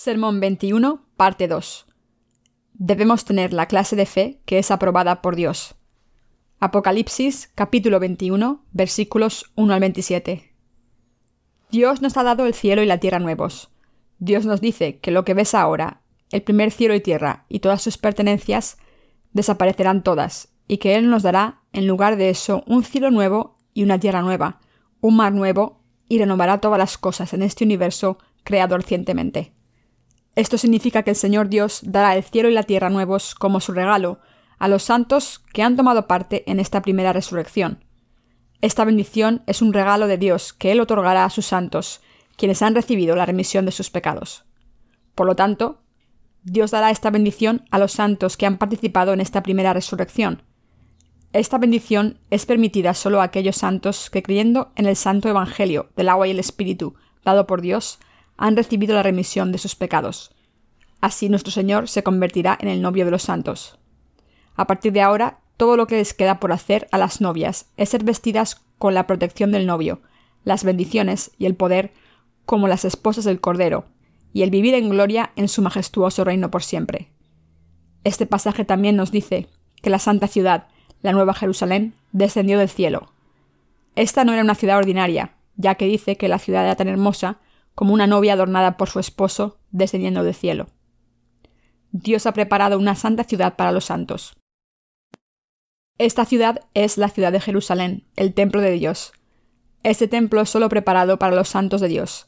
Sermón 21, parte 2. Debemos tener la clase de fe que es aprobada por Dios. Apocalipsis, capítulo 21, versículos 1 al 27. Dios nos ha dado el cielo y la tierra nuevos. Dios nos dice que lo que ves ahora, el primer cielo y tierra y todas sus pertenencias, desaparecerán todas, y que Él nos dará, en lugar de eso, un cielo nuevo y una tierra nueva, un mar nuevo, y renovará todas las cosas en este universo creado recientemente. Esto significa que el Señor Dios dará el cielo y la tierra nuevos como su regalo a los santos que han tomado parte en esta primera resurrección. Esta bendición es un regalo de Dios que Él otorgará a sus santos, quienes han recibido la remisión de sus pecados. Por lo tanto, Dios dará esta bendición a los santos que han participado en esta primera resurrección. Esta bendición es permitida solo a aquellos santos que creyendo en el santo Evangelio del agua y el Espíritu dado por Dios, han recibido la remisión de sus pecados. Así nuestro Señor se convertirá en el novio de los santos. A partir de ahora, todo lo que les queda por hacer a las novias es ser vestidas con la protección del novio, las bendiciones y el poder como las esposas del Cordero, y el vivir en gloria en su majestuoso reino por siempre. Este pasaje también nos dice que la santa ciudad, la Nueva Jerusalén, descendió del cielo. Esta no era una ciudad ordinaria, ya que dice que la ciudad era tan hermosa como una novia adornada por su esposo descendiendo del cielo. Dios ha preparado una santa ciudad para los santos. Esta ciudad es la ciudad de Jerusalén, el templo de Dios. Este templo es solo preparado para los santos de Dios,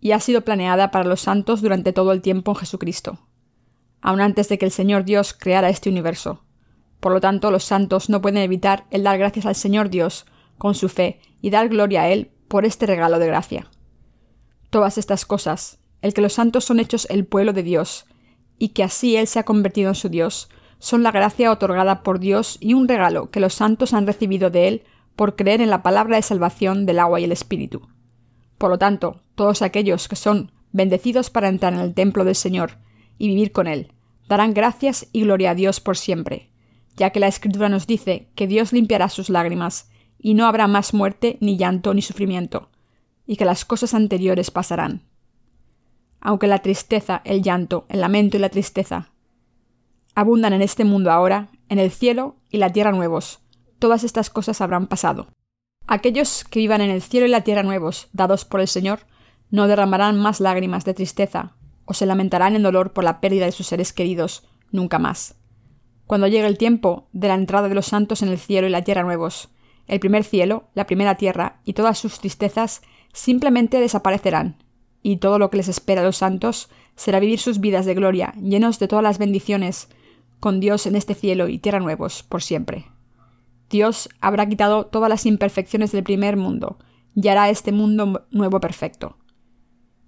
y ha sido planeada para los santos durante todo el tiempo en Jesucristo, aun antes de que el Señor Dios creara este universo. Por lo tanto, los santos no pueden evitar el dar gracias al Señor Dios con su fe y dar gloria a Él por este regalo de gracia todas estas cosas, el que los santos son hechos el pueblo de Dios, y que así Él se ha convertido en su Dios, son la gracia otorgada por Dios y un regalo que los santos han recibido de Él por creer en la palabra de salvación del agua y el Espíritu. Por lo tanto, todos aquellos que son bendecidos para entrar en el templo del Señor y vivir con Él, darán gracias y gloria a Dios por siempre, ya que la Escritura nos dice que Dios limpiará sus lágrimas, y no habrá más muerte, ni llanto, ni sufrimiento, y que las cosas anteriores pasarán. Aunque la tristeza, el llanto, el lamento y la tristeza abundan en este mundo ahora, en el cielo y la tierra nuevos, todas estas cosas habrán pasado. Aquellos que vivan en el cielo y la tierra nuevos, dados por el Señor, no derramarán más lágrimas de tristeza, o se lamentarán en dolor por la pérdida de sus seres queridos, nunca más. Cuando llegue el tiempo de la entrada de los santos en el cielo y la tierra nuevos, el primer cielo, la primera tierra y todas sus tristezas simplemente desaparecerán, y todo lo que les espera a los santos será vivir sus vidas de gloria, llenos de todas las bendiciones, con Dios en este cielo y tierra nuevos, por siempre. Dios habrá quitado todas las imperfecciones del primer mundo, y hará este mundo nuevo perfecto.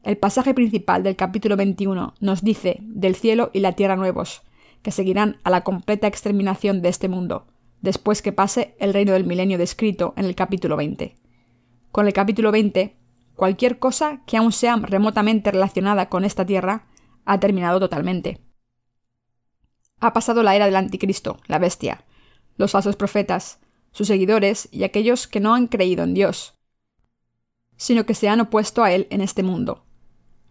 El pasaje principal del capítulo 21 nos dice del cielo y la tierra nuevos, que seguirán a la completa exterminación de este mundo, después que pase el reino del milenio descrito en el capítulo 20. Con el capítulo 20, cualquier cosa que aún sea remotamente relacionada con esta tierra ha terminado totalmente. Ha pasado la era del anticristo, la bestia, los falsos profetas, sus seguidores y aquellos que no han creído en Dios, sino que se han opuesto a él en este mundo.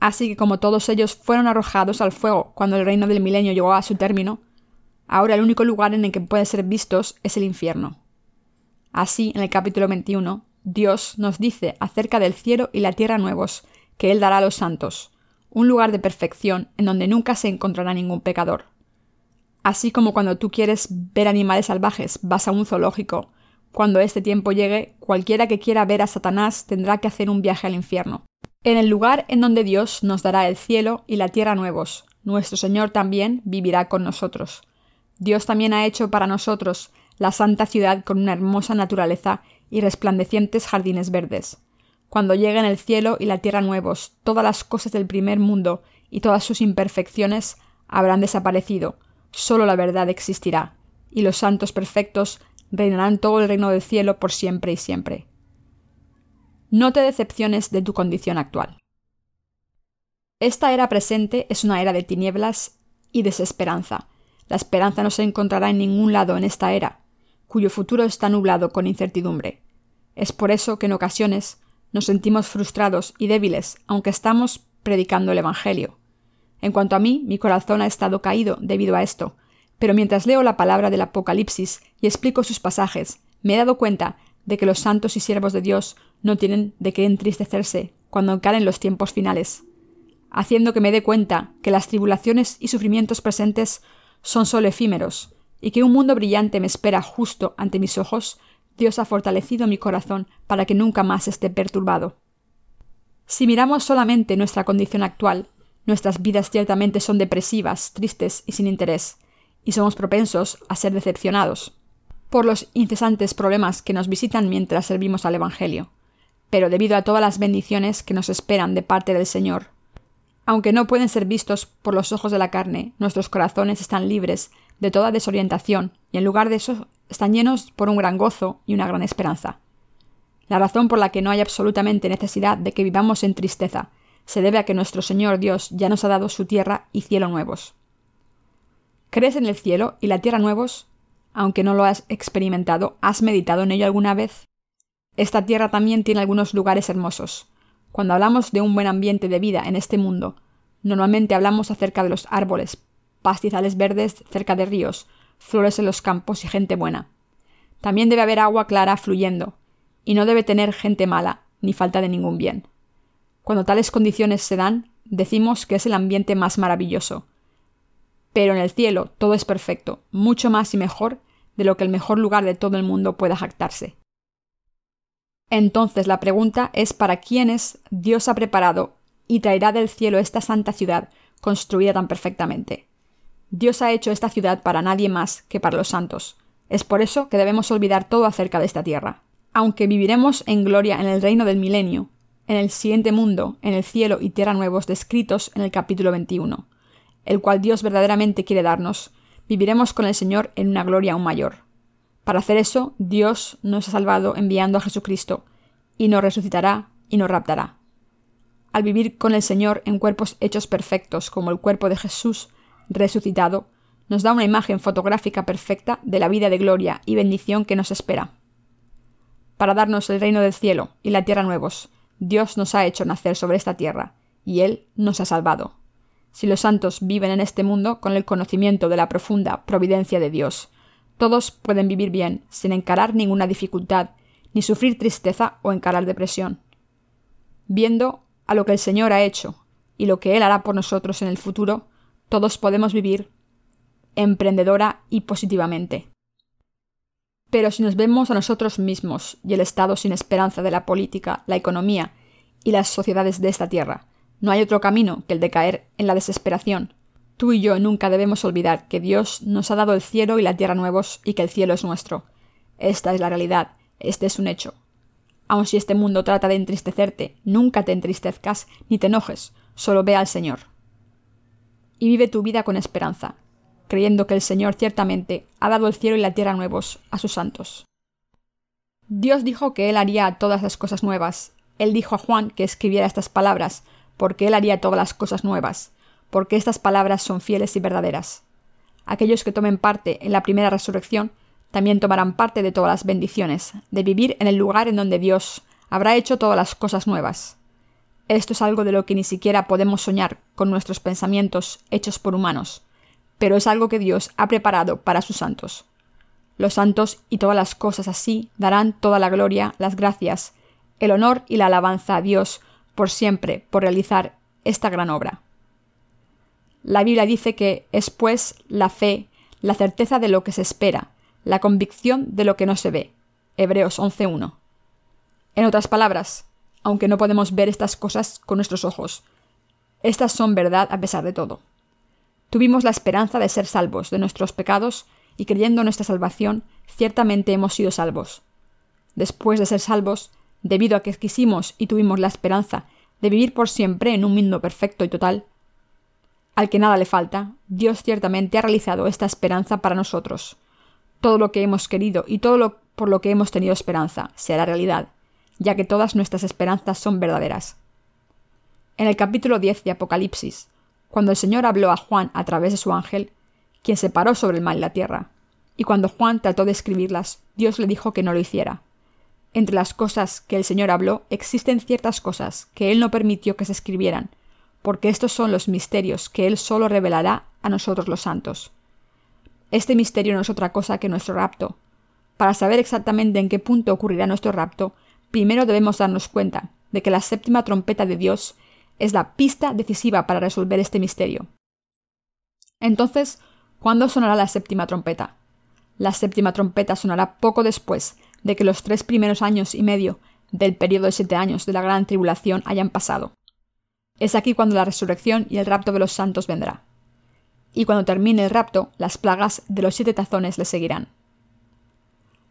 Así que como todos ellos fueron arrojados al fuego cuando el reino del milenio llegó a su término, ahora el único lugar en el que pueden ser vistos es el infierno. Así, en el capítulo 21, Dios nos dice acerca del cielo y la tierra nuevos, que Él dará a los santos, un lugar de perfección en donde nunca se encontrará ningún pecador. Así como cuando tú quieres ver animales salvajes, vas a un zoológico. Cuando este tiempo llegue, cualquiera que quiera ver a Satanás tendrá que hacer un viaje al infierno. En el lugar en donde Dios nos dará el cielo y la tierra nuevos, nuestro Señor también vivirá con nosotros. Dios también ha hecho para nosotros la santa ciudad con una hermosa naturaleza y resplandecientes jardines verdes. Cuando lleguen el cielo y la tierra nuevos, todas las cosas del primer mundo y todas sus imperfecciones habrán desaparecido, solo la verdad existirá, y los santos perfectos reinarán todo el reino del cielo por siempre y siempre. No te decepciones de tu condición actual. Esta era presente es una era de tinieblas y desesperanza. La esperanza no se encontrará en ningún lado en esta era, cuyo futuro está nublado con incertidumbre. Es por eso que en ocasiones nos sentimos frustrados y débiles, aunque estamos predicando el Evangelio. En cuanto a mí, mi corazón ha estado caído debido a esto, pero mientras leo la palabra del Apocalipsis y explico sus pasajes, me he dado cuenta de que los santos y siervos de Dios no tienen de qué entristecerse cuando encaren los tiempos finales, haciendo que me dé cuenta que las tribulaciones y sufrimientos presentes son solo efímeros, y que un mundo brillante me espera justo ante mis ojos, Dios ha fortalecido mi corazón para que nunca más esté perturbado. Si miramos solamente nuestra condición actual, nuestras vidas ciertamente son depresivas, tristes y sin interés, y somos propensos a ser decepcionados por los incesantes problemas que nos visitan mientras servimos al Evangelio, pero debido a todas las bendiciones que nos esperan de parte del Señor. Aunque no pueden ser vistos por los ojos de la carne, nuestros corazones están libres de toda desorientación y en lugar de eso están llenos por un gran gozo y una gran esperanza. La razón por la que no hay absolutamente necesidad de que vivamos en tristeza se debe a que nuestro Señor Dios ya nos ha dado su tierra y cielo nuevos. ¿Crees en el cielo y la tierra nuevos? Aunque no lo has experimentado, ¿has meditado en ello alguna vez? Esta tierra también tiene algunos lugares hermosos. Cuando hablamos de un buen ambiente de vida en este mundo, normalmente hablamos acerca de los árboles, pastizales verdes cerca de ríos, flores en los campos y gente buena. También debe haber agua clara fluyendo, y no debe tener gente mala, ni falta de ningún bien. Cuando tales condiciones se dan, decimos que es el ambiente más maravilloso. Pero en el cielo todo es perfecto, mucho más y mejor de lo que el mejor lugar de todo el mundo pueda jactarse. Entonces la pregunta es para quiénes Dios ha preparado y traerá del cielo esta santa ciudad construida tan perfectamente. Dios ha hecho esta ciudad para nadie más que para los santos. Es por eso que debemos olvidar todo acerca de esta tierra. Aunque viviremos en gloria en el reino del milenio, en el siguiente mundo, en el cielo y tierra nuevos descritos en el capítulo 21, el cual Dios verdaderamente quiere darnos, viviremos con el Señor en una gloria aún mayor. Para hacer eso, Dios nos ha salvado enviando a Jesucristo, y nos resucitará y nos raptará. Al vivir con el Señor en cuerpos hechos perfectos como el cuerpo de Jesús, resucitado, nos da una imagen fotográfica perfecta de la vida de gloria y bendición que nos espera. Para darnos el reino del cielo y la tierra nuevos, Dios nos ha hecho nacer sobre esta tierra, y Él nos ha salvado. Si los santos viven en este mundo con el conocimiento de la profunda providencia de Dios, todos pueden vivir bien, sin encarar ninguna dificultad, ni sufrir tristeza o encarar depresión. Viendo a lo que el Señor ha hecho y lo que Él hará por nosotros en el futuro, todos podemos vivir emprendedora y positivamente. Pero si nos vemos a nosotros mismos y el estado sin esperanza de la política, la economía y las sociedades de esta tierra, no hay otro camino que el de caer en la desesperación. Tú y yo nunca debemos olvidar que Dios nos ha dado el cielo y la tierra nuevos y que el cielo es nuestro. Esta es la realidad, este es un hecho. Aun si este mundo trata de entristecerte, nunca te entristezcas ni te enojes, solo ve al Señor y vive tu vida con esperanza, creyendo que el Señor ciertamente ha dado el cielo y la tierra nuevos a sus santos. Dios dijo que Él haría todas las cosas nuevas. Él dijo a Juan que escribiera estas palabras, porque Él haría todas las cosas nuevas, porque estas palabras son fieles y verdaderas. Aquellos que tomen parte en la primera resurrección también tomarán parte de todas las bendiciones, de vivir en el lugar en donde Dios habrá hecho todas las cosas nuevas. Esto es algo de lo que ni siquiera podemos soñar con nuestros pensamientos hechos por humanos, pero es algo que Dios ha preparado para sus santos. Los santos y todas las cosas así darán toda la gloria, las gracias, el honor y la alabanza a Dios por siempre por realizar esta gran obra. La Biblia dice que es pues la fe, la certeza de lo que se espera, la convicción de lo que no se ve. Hebreos 11.1. En otras palabras, aunque no podemos ver estas cosas con nuestros ojos. Estas son verdad a pesar de todo. Tuvimos la esperanza de ser salvos de nuestros pecados y creyendo en nuestra salvación, ciertamente hemos sido salvos. Después de ser salvos, debido a que quisimos y tuvimos la esperanza de vivir por siempre en un mundo perfecto y total, al que nada le falta, Dios ciertamente ha realizado esta esperanza para nosotros. Todo lo que hemos querido y todo lo por lo que hemos tenido esperanza será realidad, ya que todas nuestras esperanzas son verdaderas. En el capítulo 10 de Apocalipsis, cuando el Señor habló a Juan a través de su ángel, quien se paró sobre el mar y la tierra, y cuando Juan trató de escribirlas, Dios le dijo que no lo hiciera. Entre las cosas que el Señor habló existen ciertas cosas que Él no permitió que se escribieran, porque estos son los misterios que Él solo revelará a nosotros los santos. Este misterio no es otra cosa que nuestro rapto. Para saber exactamente en qué punto ocurrirá nuestro rapto, primero debemos darnos cuenta de que la séptima trompeta de Dios es la pista decisiva para resolver este misterio. Entonces, ¿cuándo sonará la séptima trompeta? La séptima trompeta sonará poco después de que los tres primeros años y medio del periodo de siete años de la gran tribulación hayan pasado. Es aquí cuando la resurrección y el rapto de los santos vendrá. Y cuando termine el rapto, las plagas de los siete tazones le seguirán.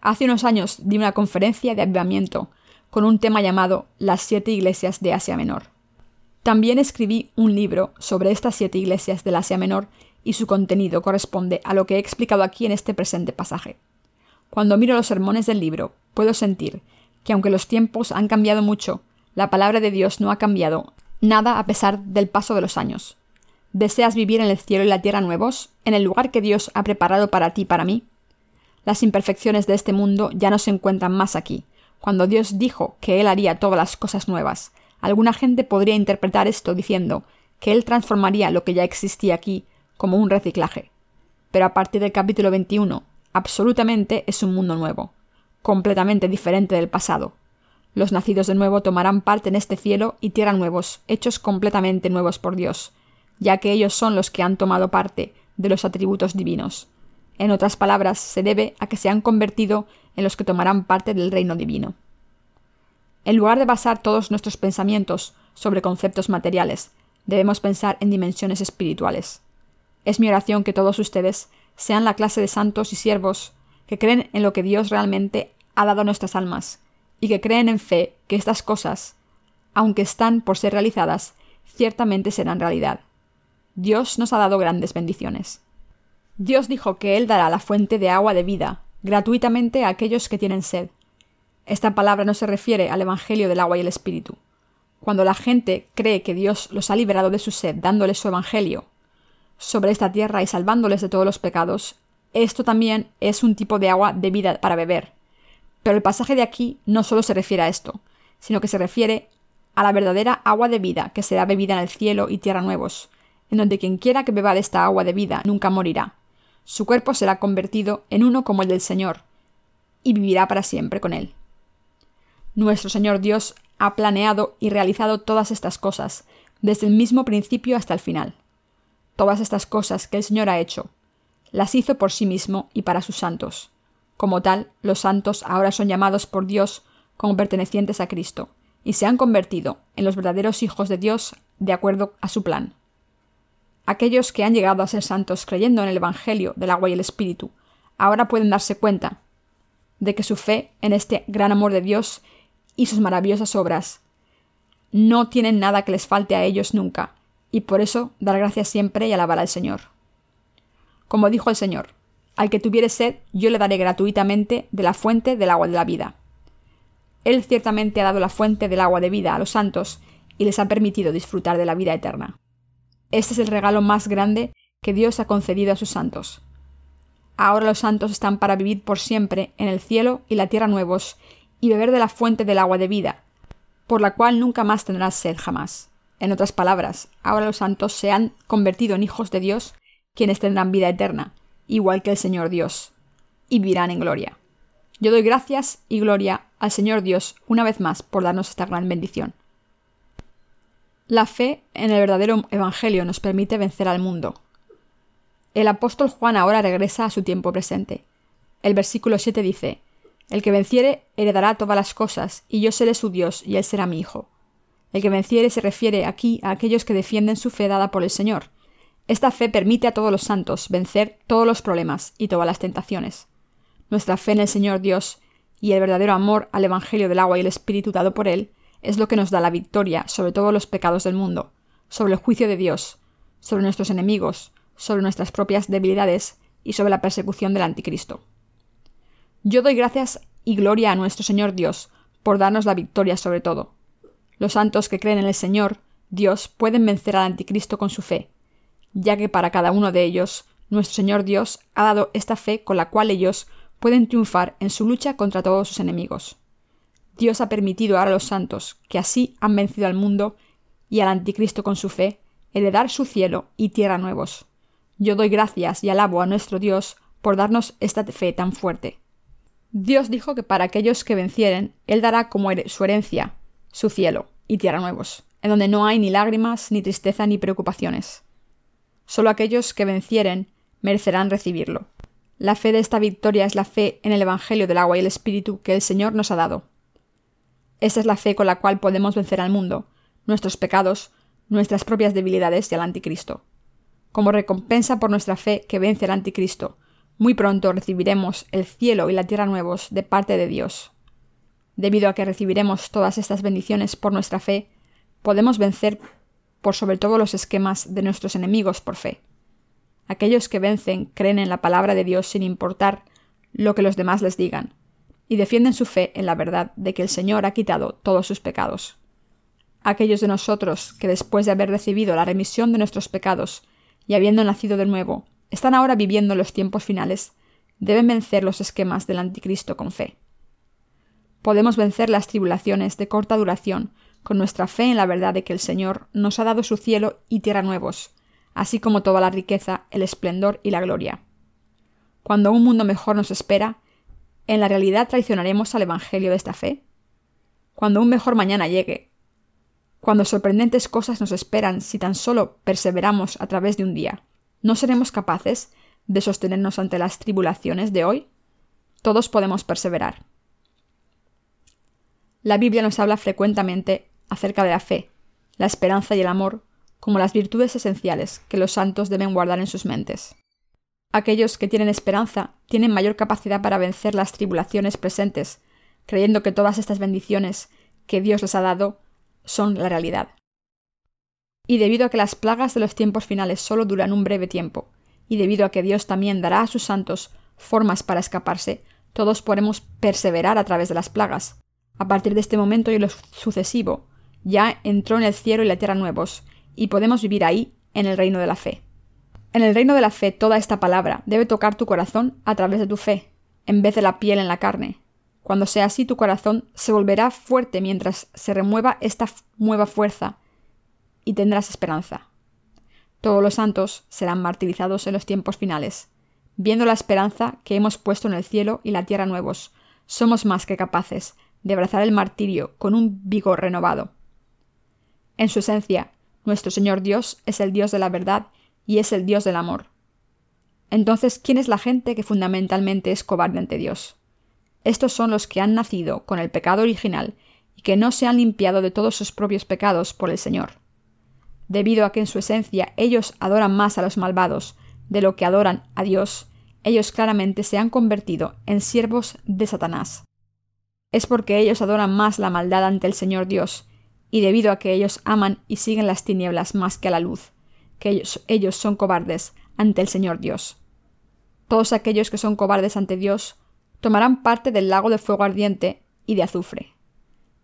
Hace unos años di una conferencia de avivamiento con un tema llamado Las siete iglesias de Asia Menor. También escribí un libro sobre estas siete iglesias del Asia Menor y su contenido corresponde a lo que he explicado aquí en este presente pasaje. Cuando miro los sermones del libro, puedo sentir que aunque los tiempos han cambiado mucho, la palabra de Dios no ha cambiado nada a pesar del paso de los años. ¿Deseas vivir en el cielo y la tierra nuevos, en el lugar que Dios ha preparado para ti y para mí? Las imperfecciones de este mundo ya no se encuentran más aquí. Cuando Dios dijo que Él haría todas las cosas nuevas, alguna gente podría interpretar esto diciendo que Él transformaría lo que ya existía aquí como un reciclaje. Pero a partir del capítulo 21, absolutamente es un mundo nuevo, completamente diferente del pasado. Los nacidos de nuevo tomarán parte en este cielo y tierra nuevos, hechos completamente nuevos por Dios, ya que ellos son los que han tomado parte de los atributos divinos. En otras palabras, se debe a que se han convertido en los que tomarán parte del reino divino. En lugar de basar todos nuestros pensamientos sobre conceptos materiales, debemos pensar en dimensiones espirituales. Es mi oración que todos ustedes sean la clase de santos y siervos que creen en lo que Dios realmente ha dado a nuestras almas y que creen en fe que estas cosas, aunque están por ser realizadas, ciertamente serán realidad. Dios nos ha dado grandes bendiciones. Dios dijo que Él dará la fuente de agua de vida gratuitamente a aquellos que tienen sed. Esta palabra no se refiere al Evangelio del agua y el Espíritu. Cuando la gente cree que Dios los ha liberado de su sed dándoles su Evangelio sobre esta tierra y salvándoles de todos los pecados, esto también es un tipo de agua de vida para beber. Pero el pasaje de aquí no solo se refiere a esto, sino que se refiere a la verdadera agua de vida que será bebida en el cielo y tierra nuevos, en donde quien quiera que beba de esta agua de vida nunca morirá. Su cuerpo será convertido en uno como el del Señor, y vivirá para siempre con él. Nuestro Señor Dios ha planeado y realizado todas estas cosas, desde el mismo principio hasta el final. Todas estas cosas que el Señor ha hecho, las hizo por sí mismo y para sus santos. Como tal, los santos ahora son llamados por Dios como pertenecientes a Cristo, y se han convertido en los verdaderos hijos de Dios de acuerdo a su plan. Aquellos que han llegado a ser santos creyendo en el Evangelio del agua y el Espíritu, ahora pueden darse cuenta de que su fe en este gran amor de Dios y sus maravillosas obras no tienen nada que les falte a ellos nunca, y por eso dar gracias siempre y alabar al Señor. Como dijo el Señor, al que tuviere sed, yo le daré gratuitamente de la fuente del agua de la vida. Él ciertamente ha dado la fuente del agua de vida a los santos y les ha permitido disfrutar de la vida eterna. Este es el regalo más grande que Dios ha concedido a sus santos. Ahora los santos están para vivir por siempre en el cielo y la tierra nuevos y beber de la fuente del agua de vida, por la cual nunca más tendrás sed jamás. En otras palabras, ahora los santos se han convertido en hijos de Dios, quienes tendrán vida eterna, igual que el Señor Dios, y vivirán en gloria. Yo doy gracias y gloria al Señor Dios una vez más por darnos esta gran bendición. La fe en el verdadero Evangelio nos permite vencer al mundo. El apóstol Juan ahora regresa a su tiempo presente. El versículo 7 dice, El que venciere heredará todas las cosas, y yo seré su Dios, y él será mi hijo. El que venciere se refiere aquí a aquellos que defienden su fe dada por el Señor. Esta fe permite a todos los santos vencer todos los problemas y todas las tentaciones. Nuestra fe en el Señor Dios y el verdadero amor al Evangelio del agua y el Espíritu dado por Él es lo que nos da la victoria sobre todos los pecados del mundo, sobre el juicio de Dios, sobre nuestros enemigos, sobre nuestras propias debilidades y sobre la persecución del anticristo. Yo doy gracias y gloria a nuestro Señor Dios por darnos la victoria sobre todo. Los santos que creen en el Señor, Dios, pueden vencer al anticristo con su fe, ya que para cada uno de ellos, nuestro Señor Dios ha dado esta fe con la cual ellos pueden triunfar en su lucha contra todos sus enemigos. Dios ha permitido ahora a los santos, que así han vencido al mundo y al anticristo con su fe, heredar su cielo y tierra nuevos. Yo doy gracias y alabo a nuestro Dios por darnos esta fe tan fuerte. Dios dijo que para aquellos que vencieren, Él dará como su herencia su cielo y tierra nuevos, en donde no hay ni lágrimas, ni tristeza, ni preocupaciones. Solo aquellos que vencieren merecerán recibirlo. La fe de esta victoria es la fe en el Evangelio del agua y el Espíritu que el Señor nos ha dado. Esa es la fe con la cual podemos vencer al mundo, nuestros pecados, nuestras propias debilidades y al anticristo. Como recompensa por nuestra fe que vence al anticristo, muy pronto recibiremos el cielo y la tierra nuevos de parte de Dios. Debido a que recibiremos todas estas bendiciones por nuestra fe, podemos vencer por sobre todo los esquemas de nuestros enemigos por fe. Aquellos que vencen creen en la palabra de Dios sin importar lo que los demás les digan, y defienden su fe en la verdad de que el Señor ha quitado todos sus pecados. Aquellos de nosotros que después de haber recibido la remisión de nuestros pecados y habiendo nacido de nuevo, están ahora viviendo los tiempos finales, deben vencer los esquemas del anticristo con fe. Podemos vencer las tribulaciones de corta duración con nuestra fe en la verdad de que el Señor nos ha dado su cielo y tierra nuevos, así como toda la riqueza, el esplendor y la gloria. Cuando un mundo mejor nos espera, ¿en la realidad traicionaremos al Evangelio de esta fe? Cuando un mejor mañana llegue, cuando sorprendentes cosas nos esperan si tan solo perseveramos a través de un día, ¿no seremos capaces de sostenernos ante las tribulaciones de hoy? Todos podemos perseverar. La Biblia nos habla frecuentemente acerca de la fe, la esperanza y el amor como las virtudes esenciales que los santos deben guardar en sus mentes. Aquellos que tienen esperanza tienen mayor capacidad para vencer las tribulaciones presentes, creyendo que todas estas bendiciones que Dios les ha dado son la realidad. Y debido a que las plagas de los tiempos finales solo duran un breve tiempo, y debido a que Dios también dará a sus santos formas para escaparse, todos podemos perseverar a través de las plagas. A partir de este momento y lo sucesivo, ya entró en el cielo y la tierra nuevos, y podemos vivir ahí, en el reino de la fe. En el reino de la fe toda esta palabra debe tocar tu corazón a través de tu fe, en vez de la piel en la carne, cuando sea así, tu corazón se volverá fuerte mientras se remueva esta nueva fuerza y tendrás esperanza. Todos los santos serán martirizados en los tiempos finales. Viendo la esperanza que hemos puesto en el cielo y la tierra nuevos, somos más que capaces de abrazar el martirio con un vigor renovado. En su esencia, nuestro Señor Dios es el Dios de la verdad y es el Dios del amor. Entonces, ¿quién es la gente que fundamentalmente es cobarde ante Dios? Estos son los que han nacido con el pecado original y que no se han limpiado de todos sus propios pecados por el Señor. Debido a que en su esencia ellos adoran más a los malvados de lo que adoran a Dios, ellos claramente se han convertido en siervos de Satanás. Es porque ellos adoran más la maldad ante el Señor Dios, y debido a que ellos aman y siguen las tinieblas más que a la luz, que ellos, son cobardes ante el Señor Dios. Todos aquellos que son cobardes ante Dios tomarán parte del lago de fuego ardiente y de azufre.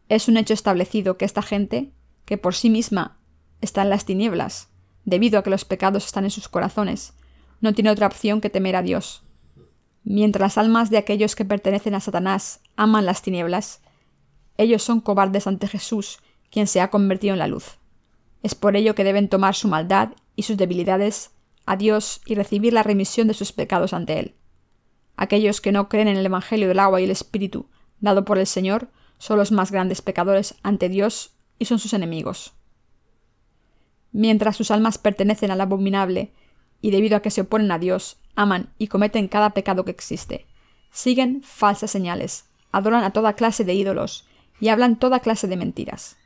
Es un hecho establecido que esta gente, que por sí misma está en las tinieblas, debido a que los pecados están en sus corazones, no tiene otra opción que temer a Dios. Mientras las almas de aquellos que pertenecen a Satanás aman las tinieblas, ellos son cobardes ante Jesús, quien se ha convertido en la luz. Es por ello que deben tomar su maldad y sus debilidades a Dios y recibir la remisión de sus pecados ante Él. Aquellos que no creen en el Evangelio del agua y el Espíritu dado por el Señor son los más grandes pecadores ante Dios y son sus enemigos. Mientras sus almas pertenecen al abominable, y debido a que se oponen a Dios, aman y cometen cada pecado que existe, siguen falsas señales, adoran a toda clase de ídolos y hablan toda clase de mentiras.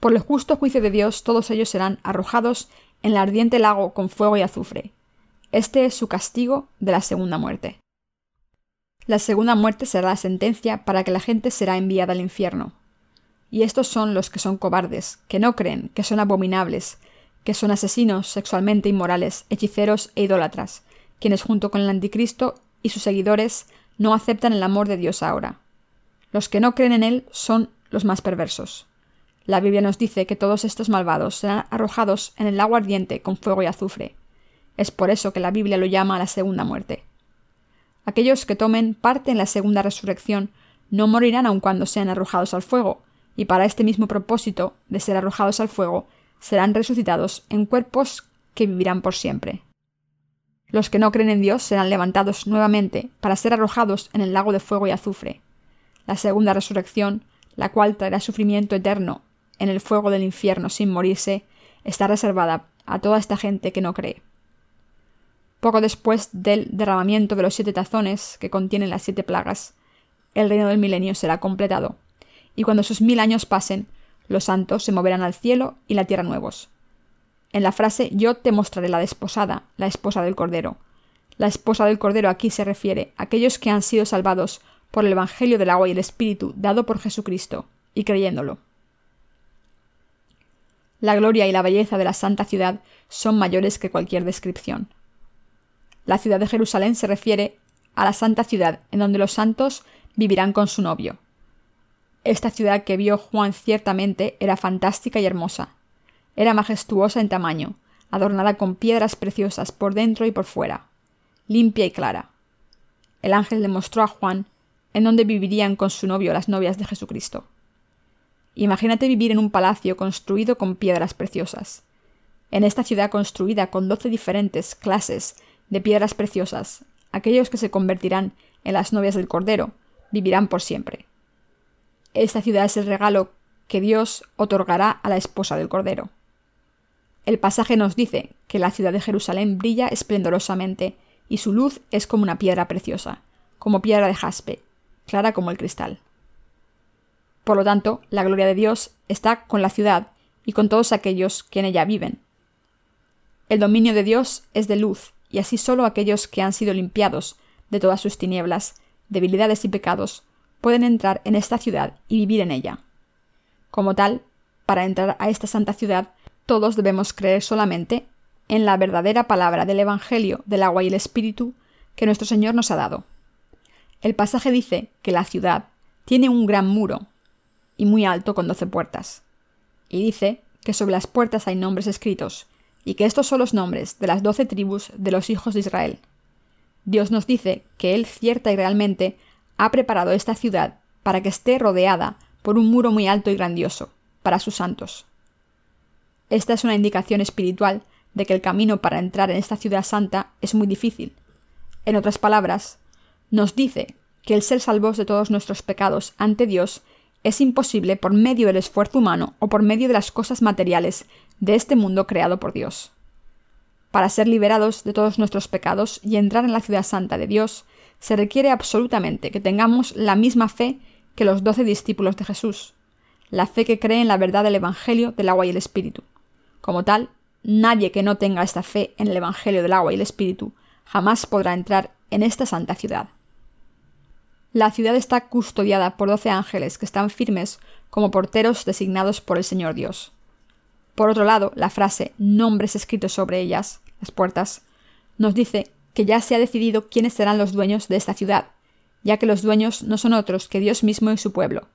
Por el justo juicio de Dios todos ellos serán arrojados en el ardiente lago con fuego y azufre. Este es su castigo de la segunda muerte. La segunda muerte será la sentencia para que la gente será enviada al infierno. Y estos son los que son cobardes, que no creen, que son abominables, que son asesinos sexualmente inmorales, hechiceros e idólatras, quienes junto con el anticristo y sus seguidores no aceptan el amor de Dios ahora. Los que no creen en Él son los más perversos. La Biblia nos dice que todos estos malvados serán arrojados en el agua ardiente con fuego y azufre. Es por eso que la Biblia lo llama la segunda muerte. Aquellos que tomen parte en la segunda resurrección no morirán aun cuando sean arrojados al fuego, y para este mismo propósito de ser arrojados al fuego, serán resucitados en cuerpos que vivirán por siempre. Los que no creen en Dios serán levantados nuevamente para ser arrojados en el lago de fuego y azufre. La segunda resurrección, la cual traerá sufrimiento eterno en el fuego del infierno sin morirse, está reservada a toda esta gente que no cree. Poco después del derramamiento de los siete tazones que contienen las siete plagas, el reino del milenio será completado, y cuando sus mil años pasen, los santos se moverán al cielo y la tierra nuevos. En la frase yo te mostraré la desposada, la esposa del Cordero. La esposa del Cordero aquí se refiere a aquellos que han sido salvados por el Evangelio del agua y el Espíritu dado por Jesucristo, y creyéndolo. La gloria y la belleza de la santa ciudad son mayores que cualquier descripción. La ciudad de Jerusalén se refiere a la santa ciudad en donde los santos vivirán con su novio. Esta ciudad que vio Juan ciertamente era fantástica y hermosa. Era majestuosa en tamaño, adornada con piedras preciosas por dentro y por fuera, limpia y clara. El ángel le mostró a Juan en donde vivirían con su novio las novias de Jesucristo. Imagínate vivir en un palacio construido con piedras preciosas. En esta ciudad construida con doce diferentes clases de piedras preciosas, aquellos que se convertirán en las novias del Cordero vivirán por siempre. Esta ciudad es el regalo que Dios otorgará a la esposa del Cordero. El pasaje nos dice que la ciudad de Jerusalén brilla esplendorosamente y su luz es como una piedra preciosa, como piedra de jaspe, clara como el cristal. Por lo tanto, la gloria de Dios está con la ciudad y con todos aquellos que en ella viven. El dominio de Dios es de luz, y así solo aquellos que han sido limpiados de todas sus tinieblas, debilidades y pecados pueden entrar en esta ciudad y vivir en ella. Como tal, para entrar a esta santa ciudad, todos debemos creer solamente en la verdadera palabra del Evangelio del agua y el Espíritu que nuestro Señor nos ha dado. El pasaje dice que la ciudad tiene un gran muro y muy alto con doce puertas. Y dice que sobre las puertas hay nombres escritos, y que estos son los nombres de las doce tribus de los hijos de Israel. Dios nos dice que Él cierta y realmente ha preparado esta ciudad para que esté rodeada por un muro muy alto y grandioso, para sus santos. Esta es una indicación espiritual de que el camino para entrar en esta ciudad santa es muy difícil. En otras palabras, nos dice que el ser salvos de todos nuestros pecados ante Dios es imposible por medio del esfuerzo humano o por medio de las cosas materiales de este mundo creado por Dios. Para ser liberados de todos nuestros pecados y entrar en la ciudad santa de Dios, se requiere absolutamente que tengamos la misma fe que los doce discípulos de Jesús, la fe que cree en la verdad del Evangelio del agua y el Espíritu. Como tal, nadie que no tenga esta fe en el Evangelio del agua y el Espíritu jamás podrá entrar en esta santa ciudad. La ciudad está custodiada por doce ángeles que están firmes como porteros designados por el Señor Dios. Por otro lado, la frase nombres escritos sobre ellas, las puertas, nos dice que ya se ha decidido quiénes serán los dueños de esta ciudad, ya que los dueños no son otros que Dios mismo y su pueblo,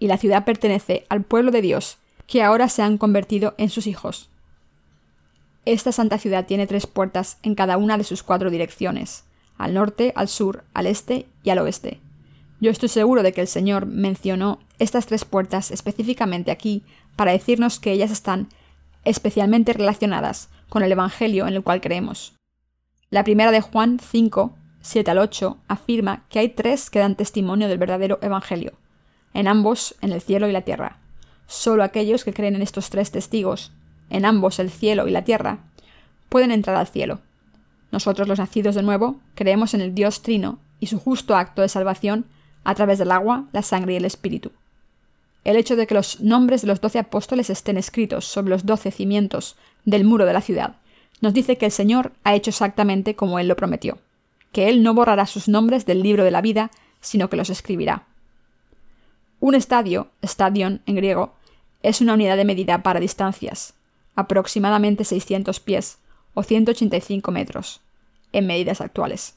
y la ciudad pertenece al pueblo de Dios, que ahora se han convertido en sus hijos. Esta santa ciudad tiene tres puertas en cada una de sus cuatro direcciones, al norte, al sur, al este y al oeste. Yo estoy seguro de que el Señor mencionó estas tres puertas específicamente aquí para decirnos que ellas están especialmente relacionadas con el Evangelio en el cual creemos. La primera de Juan 5, 7 al 8 afirma que hay tres que dan testimonio del verdadero Evangelio, en ambos, en el cielo y la tierra. Solo aquellos que creen en estos tres testigos, en ambos el cielo y la tierra, pueden entrar al cielo. Nosotros los nacidos de nuevo creemos en el Dios Trino y su justo acto de salvación a través del agua, la sangre y el Espíritu. El hecho de que los nombres de los doce apóstoles estén escritos sobre los doce cimientos del muro de la ciudad nos dice que el Señor ha hecho exactamente como Él lo prometió, que Él no borrará sus nombres del libro de la vida, sino que los escribirá. Un estadio, stadion en griego, es una unidad de medida para distancias, aproximadamente 600 pies o 185 metros, en medidas actuales.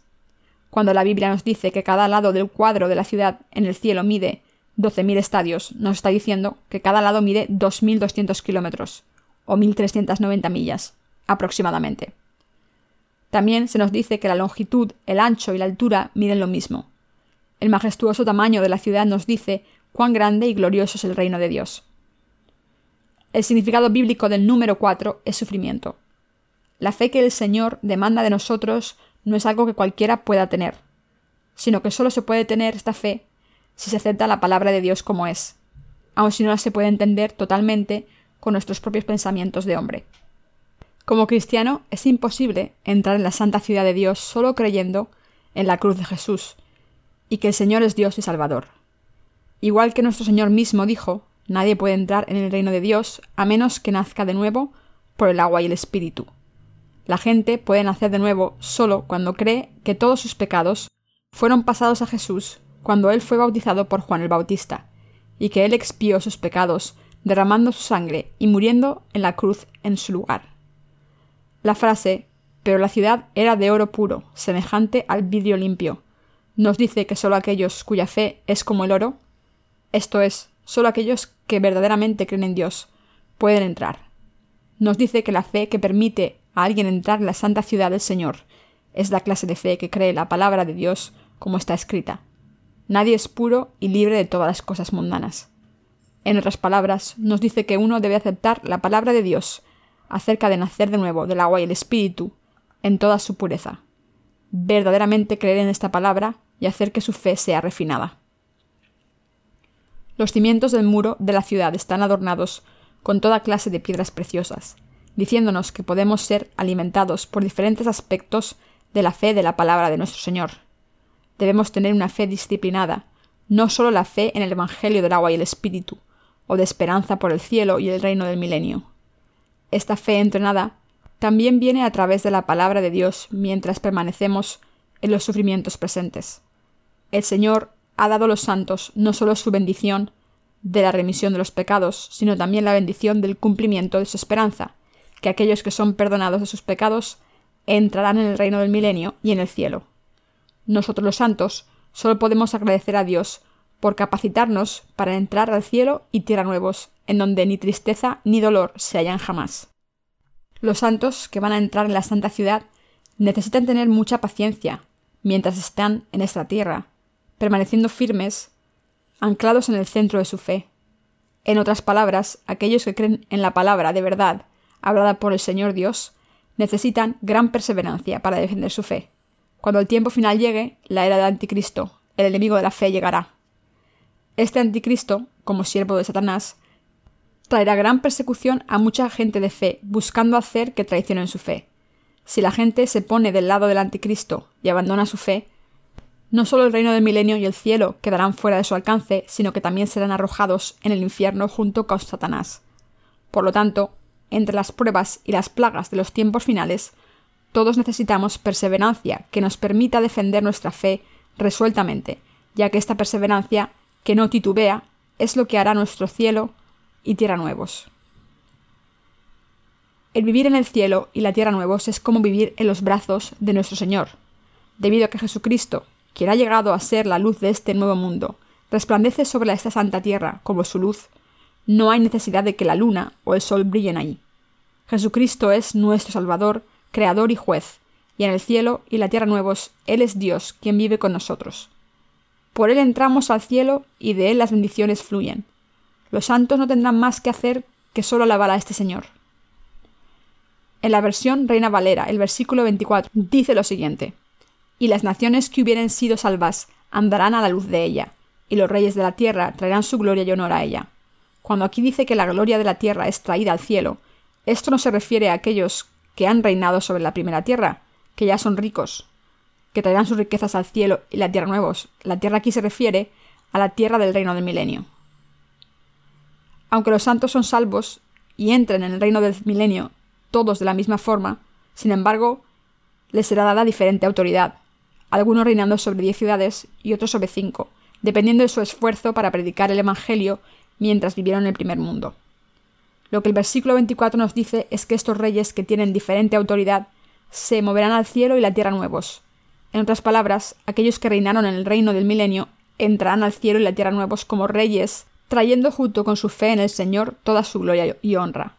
Cuando la Biblia nos dice que cada lado del cuadro de la ciudad en el cielo mide 12.000 estadios, nos está diciendo que cada lado mide 2.200 kilómetros, o 1.390 millas aproximadamente. También se nos dice que la longitud, el ancho y la altura miden lo mismo. El majestuoso tamaño de la ciudad nos dice cuán grande y glorioso es el reino de Dios. El significado bíblico del número 4 es sufrimiento. La fe que el Señor demanda de nosotros no es algo que cualquiera pueda tener, sino que solo se puede tener esta fe si se acepta la palabra de Dios como es, aun si no la se puede entender totalmente con nuestros propios pensamientos de hombre. Como cristiano es imposible entrar en la santa ciudad de Dios solo creyendo en la cruz de Jesús y que el Señor es Dios y Salvador. Igual que nuestro Señor mismo dijo, nadie puede entrar en el reino de Dios a menos que nazca de nuevo por el agua y el Espíritu. La gente puede nacer de nuevo solo cuando cree que todos sus pecados fueron pasados a Jesús cuando él fue bautizado por Juan el Bautista, y que él expió sus pecados, derramando su sangre y muriendo en la cruz en su lugar. La frase pero la ciudad era de oro puro, semejante al vidrio limpio. Nos dice que solo aquellos cuya fe es como el oro, esto es, solo aquellos que verdaderamente creen en Dios, pueden entrar. Nos dice que la fe que permite a alguien entrar en la santa ciudad del Señor es la clase de fe que cree la palabra de Dios como está escrita. Nadie es puro y libre de todas las cosas mundanas. En otras palabras, nos dice que uno debe aceptar la palabra de Dios acerca de nacer de nuevo del agua y el espíritu en toda su pureza. Verdaderamente creer en esta palabra y hacer que su fe sea refinada. Los cimientos del muro de la ciudad están adornados con toda clase de piedras preciosas, diciéndonos que podemos ser alimentados por diferentes aspectos de la fe de la palabra de nuestro Señor. Debemos tener una fe disciplinada, no solo la fe en el Evangelio del agua y el Espíritu, o de esperanza por el cielo y el reino del milenio. Esta fe entrenada también viene a través de la palabra de Dios mientras permanecemos en los sufrimientos presentes. El Señor ha dado a los santos no solo su bendición de la remisión de los pecados, sino también la bendición del cumplimiento de su esperanza, que aquellos que son perdonados de sus pecados entrarán en el reino del milenio y en el cielo. Nosotros los santos solo podemos agradecer a Dios por capacitarnos para entrar al cielo y tierra nuevos, en donde ni tristeza ni dolor se hallan jamás. Los santos que van a entrar en la santa ciudad necesitan tener mucha paciencia mientras están en esta tierra, permaneciendo firmes, anclados en el centro de su fe. En otras palabras, aquellos que creen en la palabra de verdad, hablada por el Señor Dios, necesitan gran perseverancia para defender su fe. Cuando el tiempo final llegue, la era del anticristo, el enemigo de la fe, llegará. Este anticristo, como siervo de Satanás, traerá gran persecución a mucha gente de fe, buscando hacer que traicionen su fe. Si la gente se pone del lado del anticristo y abandona su fe, no solo el reino del milenio y el cielo quedarán fuera de su alcance, sino que también serán arrojados en el infierno junto con Satanás. Por lo tanto, entre las pruebas y las plagas de los tiempos finales, todos necesitamos perseverancia que nos permita defender nuestra fe resueltamente, ya que esta perseverancia, que no titubea, es lo que hará nuestro cielo y tierra nuevos. El vivir en el cielo y la tierra nuevos es como vivir en los brazos de nuestro Señor, debido a que Jesucristo, quien ha llegado a ser la luz de este nuevo mundo, resplandece sobre esta santa tierra como su luz, no hay necesidad de que la luna o el sol brillen ahí. Jesucristo es nuestro Salvador, Creador y Juez, y en el cielo y la tierra nuevos Él es Dios quien vive con nosotros. Por Él entramos al cielo y de Él las bendiciones fluyen. Los santos no tendrán más que hacer que solo alabar a este Señor. En la versión Reina Valera, el versículo 24 dice lo siguiente: Y las naciones que hubieren sido salvas andarán a la luz de ella, y los reyes de la tierra traerán su gloria y honor a ella. Cuando aquí dice que la gloria de la tierra es traída al cielo, esto no se refiere a aquellos que han reinado sobre la primera tierra, que ya son ricos, que traerán sus riquezas al cielo y la tierra nuevos. La tierra aquí se refiere a la tierra del reino del milenio. Aunque los santos son salvos y entren en el reino del milenio todos de la misma forma, sin embargo, les será dada diferente autoridad, algunos reinando sobre diez ciudades y otros sobre cinco, dependiendo de su esfuerzo para predicar el Evangelio mientras vivieron en el primer mundo. Lo que el versículo 24 nos dice es que estos reyes que tienen diferente autoridad se moverán al cielo y la tierra nuevos. En otras palabras, aquellos que reinaron en el reino del milenio entrarán al cielo y la tierra nuevos como reyes trayendo junto con su fe en el Señor toda su gloria y honra.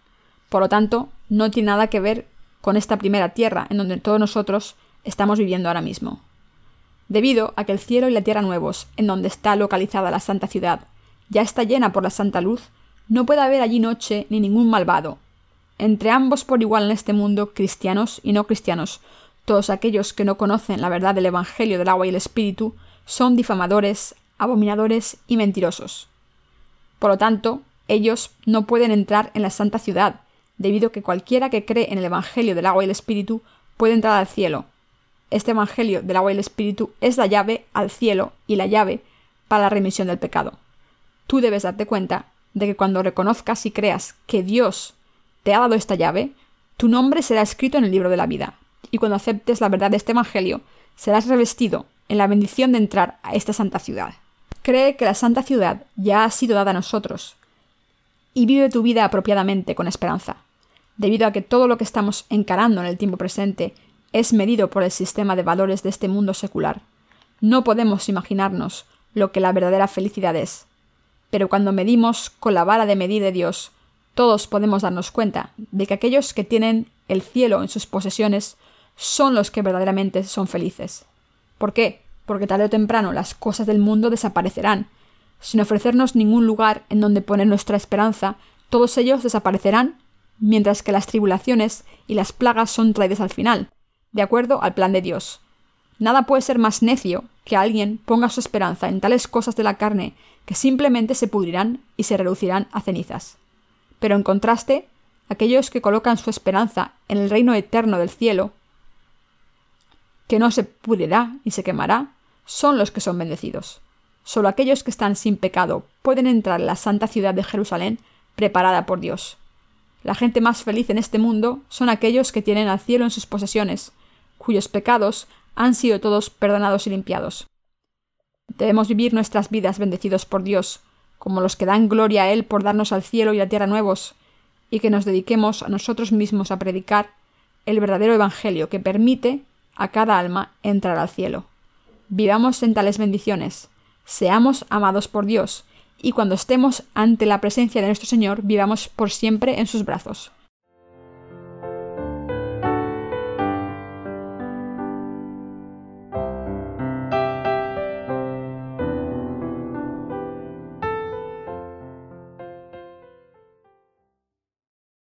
Por lo tanto, no tiene nada que ver con esta primera tierra en donde todos nosotros estamos viviendo ahora mismo. Debido a que el cielo y la tierra nuevos, en donde está localizada la santa ciudad, ya está llena por la santa luz, no puede haber allí noche ni ningún malvado. Entre ambos por igual en este mundo, cristianos y no cristianos, todos aquellos que no conocen la verdad del Evangelio del agua y el Espíritu, son difamadores, abominadores y mentirosos. Por lo tanto, ellos no pueden entrar en la santa ciudad, debido a que cualquiera que cree en el Evangelio del agua y el Espíritu puede entrar al cielo. Este Evangelio del agua y el Espíritu es la llave al cielo y la llave para la remisión del pecado. Tú debes darte cuenta de que cuando reconozcas y creas que Dios te ha dado esta llave, tu nombre será escrito en el libro de la vida, y cuando aceptes la verdad de este Evangelio, serás revestido en la bendición de entrar a esta santa ciudad. Cree que la santa ciudad ya ha sido dada a nosotros, y vive tu vida apropiadamente con esperanza debido a que todo lo que estamos encarando en el tiempo presente es medido por el sistema de valores de este mundo secular. No podemos imaginarnos lo que la verdadera felicidad es. Pero cuando medimos con la vara de medir de Dios, todos podemos darnos cuenta de que aquellos que tienen el cielo en sus posesiones son los que verdaderamente son felices. ¿Por qué? Porque tarde o temprano las cosas del mundo desaparecerán. Sin ofrecernos ningún lugar en donde poner nuestra esperanza, todos ellos desaparecerán mientras que las tribulaciones y las plagas son traídas al final, de acuerdo al plan de Dios. Nada puede ser más necio que alguien ponga su esperanza en tales cosas de la carne que simplemente se pudrirán y se reducirán a cenizas. Pero en contraste, aquellos que colocan su esperanza en el reino eterno del cielo, que no se pudrirá y se quemará, son los que son bendecidos. Solo aquellos que están sin pecado pueden entrar en la santa ciudad de Jerusalén preparada por Dios. La gente más feliz en este mundo son aquellos que tienen al cielo en sus posesiones, cuyos pecados han sido todos perdonados y limpiados. Debemos vivir nuestras vidas bendecidos por Dios, como los que dan gloria a Él por darnos al cielo y la tierra nuevos, y que nos dediquemos a nosotros mismos a predicar el verdadero Evangelio que permite a cada alma entrar al cielo. Vivamos en tales bendiciones, seamos amados por Dios, y cuando estemos ante la presencia de nuestro Señor vivamos por siempre en sus brazos.